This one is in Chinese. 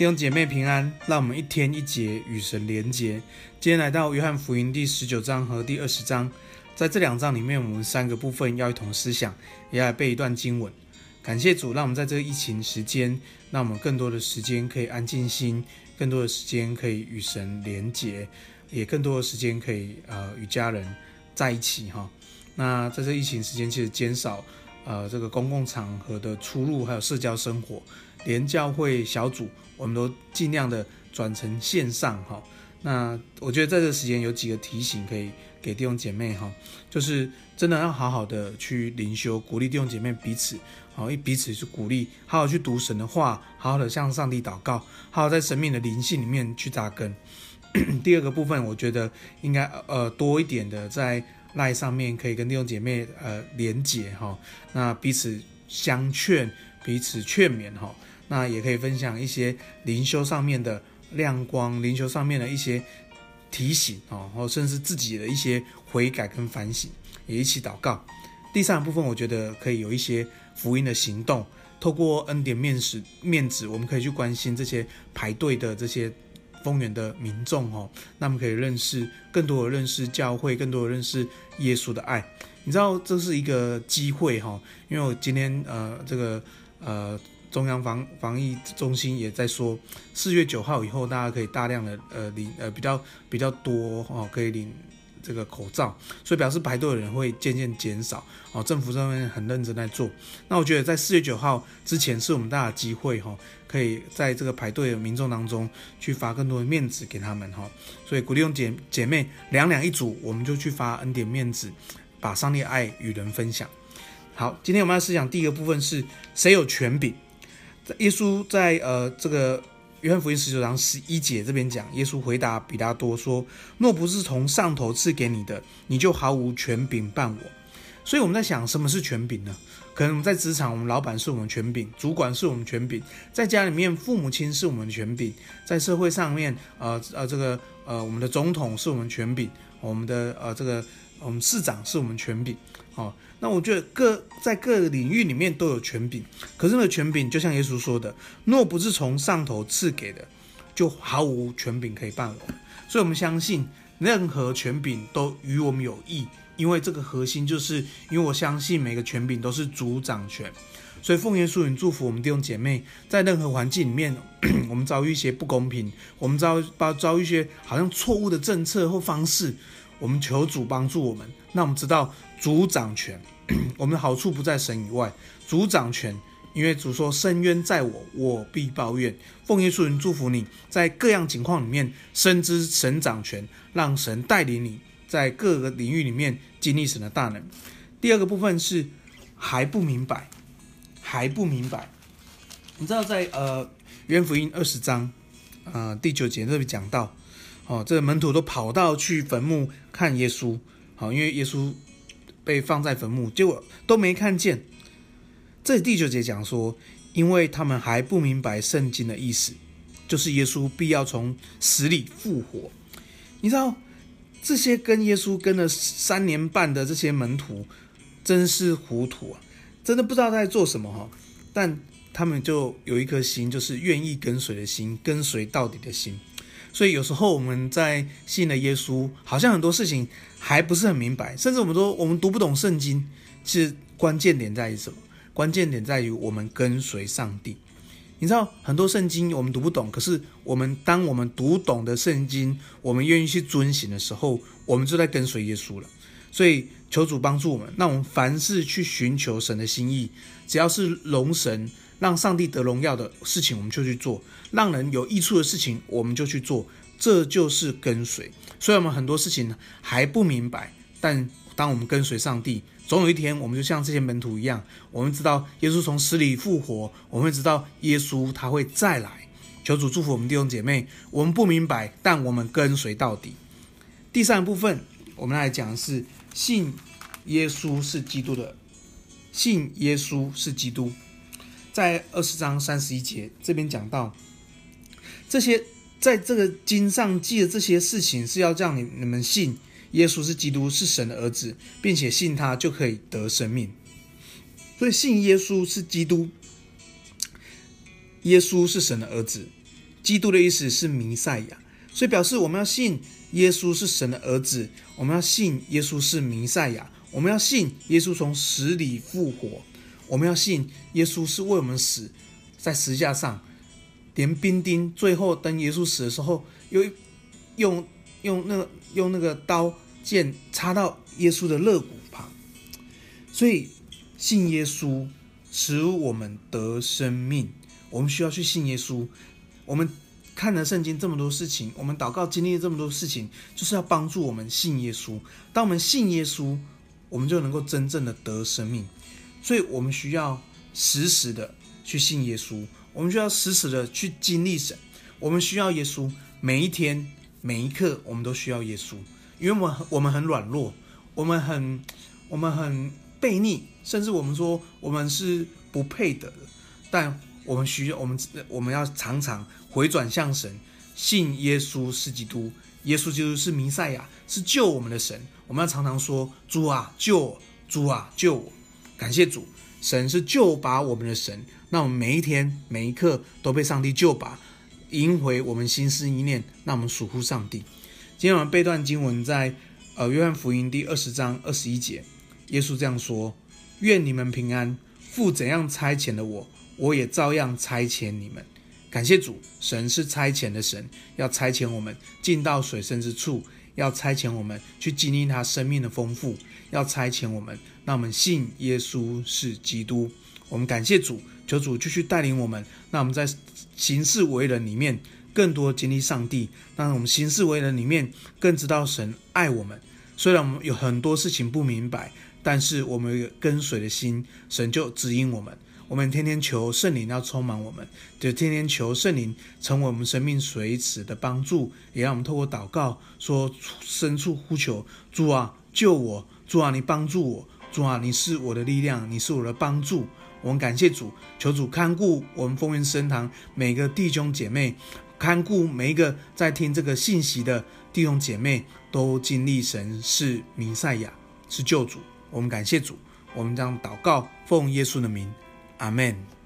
弟兄姐妹平安，让我们一天一节与神连结。今天来到约翰福音第十九章和第二十章，在这两章里面，我们三个部分要一同思想，也要来背一段经文。感谢主，让我们在这个疫情时间，让我们更多的时间可以安静心，更多的时间可以与神连结，也更多的时间可以呃与家人在一起哈。那在这疫情时间，其实减少呃这个公共场合的出入，还有社交生活。连教会小组，我们都尽量的转成线上哈。那我觉得在这个时间有几个提醒可以给弟兄姐妹哈，就是真的要好好的去灵修，鼓励弟兄姐妹彼此，好，一彼此去鼓励，好好去读神的话，好好的向上帝祷告，好好在生命的灵性里面去扎根。第二个部分，我觉得应该呃多一点的在赖上面可以跟弟兄姐妹呃连结哈，那彼此相劝，彼此劝勉哈。那也可以分享一些灵修上面的亮光，灵修上面的一些提醒啊，或甚至自己的一些悔改跟反省，也一起祷告。第三部分，我觉得可以有一些福音的行动，透过恩典面子面子，我们可以去关心这些排队的这些丰源的民众哦，那么可以认识更多的认识教会，更多的认识耶稣的爱。你知道这是一个机会哈，因为我今天呃这个呃。中央防防疫中心也在说，四月九号以后，大家可以大量的呃领呃比较比较多哦，可以领这个口罩，所以表示排队的人会渐渐减少哦。政府上面很认真在做，那我觉得在四月九号之前是我们大的机会哈，可以在这个排队的民众当中去发更多的面子给他们哈。所以鼓励用姐姐妹两两一组，我们就去发恩典面子，把上帝爱与人分享。好，今天我们要思想第一个部分是谁有权柄？耶稣在呃这个约翰福音十九章十一节这边讲，耶稣回答比拉多说：“若不是从上头赐给你的，你就毫无权柄办我。”所以我们在想，什么是权柄呢？可能我们在职场，我们老板是我们权柄，主管是我们权柄；在家里面，父母亲是我们权柄；在社会上面，呃呃这个呃我们的总统是我们权柄，我们的呃这个我们市长是我们权柄。哦，那我觉得各在各个领域里面都有权柄，可是那个权柄就像耶稣说的，若不是从上头赐给的，就毫无权柄可以办我。所以，我们相信任何权柄都与我们有益，因为这个核心就是因为我相信每个权柄都是主掌权。所以，奉耶稣名祝福我们弟兄姐妹，在任何环境里面，我们遭遇一些不公平，我们遭遭遭遇一些好像错误的政策或方式。我们求主帮助我们，那我们知道主掌权，我们的好处不在神以外，主掌权，因为主说伸冤在我，我必报怨。奉耶稣人祝福你在各样情况里面深知神掌权，让神带领你在各个领域里面经历神的大能。第二个部分是还不明白，还不明白。你知道在呃约福音二十章呃第九节这里讲到。哦，这个门徒都跑到去坟墓看耶稣，好，因为耶稣被放在坟墓，结果都没看见。这第九节讲说，因为他们还不明白圣经的意思，就是耶稣必要从死里复活。你知道，这些跟耶稣跟了三年半的这些门徒，真是糊涂啊，真的不知道在做什么哈。但他们就有一颗心，就是愿意跟随的心，跟随到底的心。所以有时候我们在信了耶稣，好像很多事情还不是很明白，甚至我们说我们读不懂圣经。其实关键点在于什么？关键点在于我们跟随上帝。你知道很多圣经我们读不懂，可是我们当我们读懂的圣经，我们愿意去遵行的时候，我们就在跟随耶稣了。所以求主帮助我们，那我们凡事去寻求神的心意，只要是龙神。让上帝得荣耀的事情，我们就去做；让人有益处的事情，我们就去做。这就是跟随。所以，我们很多事情还不明白，但当我们跟随上帝，总有一天，我们就像这些门徒一样，我们知道耶稣从死里复活，我们会知道耶稣他会再来。求主祝福我们弟兄姐妹。我们不明白，但我们跟随到底。第三部分，我们来讲的是信耶稣是基督的，信耶稣是基督。在二十章三十一节这边讲到，这些在这个经上记的这些事情，是要让你你们信耶稣是基督，是神的儿子，并且信他就可以得生命。所以信耶稣是基督，耶稣是神的儿子，基督的意思是弥赛亚，所以表示我们要信耶稣是神的儿子，我们要信耶稣是弥赛亚，我们要信耶稣从死里复活，我们要信耶稣是为我们死在十字架上，连兵丁最后等耶稣死的时候，又用用那个用那个刀剑插到耶稣的肋骨旁，所以信耶稣使我们得生命。我们需要去信耶稣。我们看了圣经这么多事情，我们祷告经历这么多事情，就是要帮助我们信耶稣。当我们信耶稣，我们就能够真正的得生命。所以，我们需要时时的去信耶稣。我们需要时时的去经历神。我们需要耶稣，每一天每一刻，我们都需要耶稣。因为我们我们很软弱，我们很我们很悖逆，甚至我们说我们是不配得的，但。我们需要，我们我们要常常回转向神，信耶稣是基督，耶稣基督是弥赛亚，是救我们的神。我们要常常说：“主啊，救我！主啊，救我！”感谢主，神是救拔我们的神。那我们每一天每一刻都被上帝救拔，赢回我们心思意念。那我们属乎上帝。今天我们背段经文在呃约翰福音第二十章二十一节，耶稣这样说：“愿你们平安。父怎样差遣的我。”我也照样差遣你们，感谢主，神是差遣的神，要差遣我们进到水深之处，要差遣我们去经历他生命的丰富，要差遣我们，让我们信耶稣是基督。我们感谢主，求主继续带领我们，让我们在行事为人里面更多经历上帝，让我们行事为人里面更知道神爱我们。虽然我们有很多事情不明白，但是我们有跟随的心，神就指引我们。我们天天求圣灵要充满我们，就天天求圣灵成为我们生命随时的帮助，也让我们透过祷告说深处呼求主啊，救我！主啊，你帮助我！主啊，你是我的力量，你是我的帮助。我们感谢主，求主看顾我们风云升堂每个弟兄姐妹，看顾每一个在听这个信息的弟兄姐妹，都经历神是弥赛亚，是救主。我们感谢主，我们将祷告奉耶稣的名。阿门。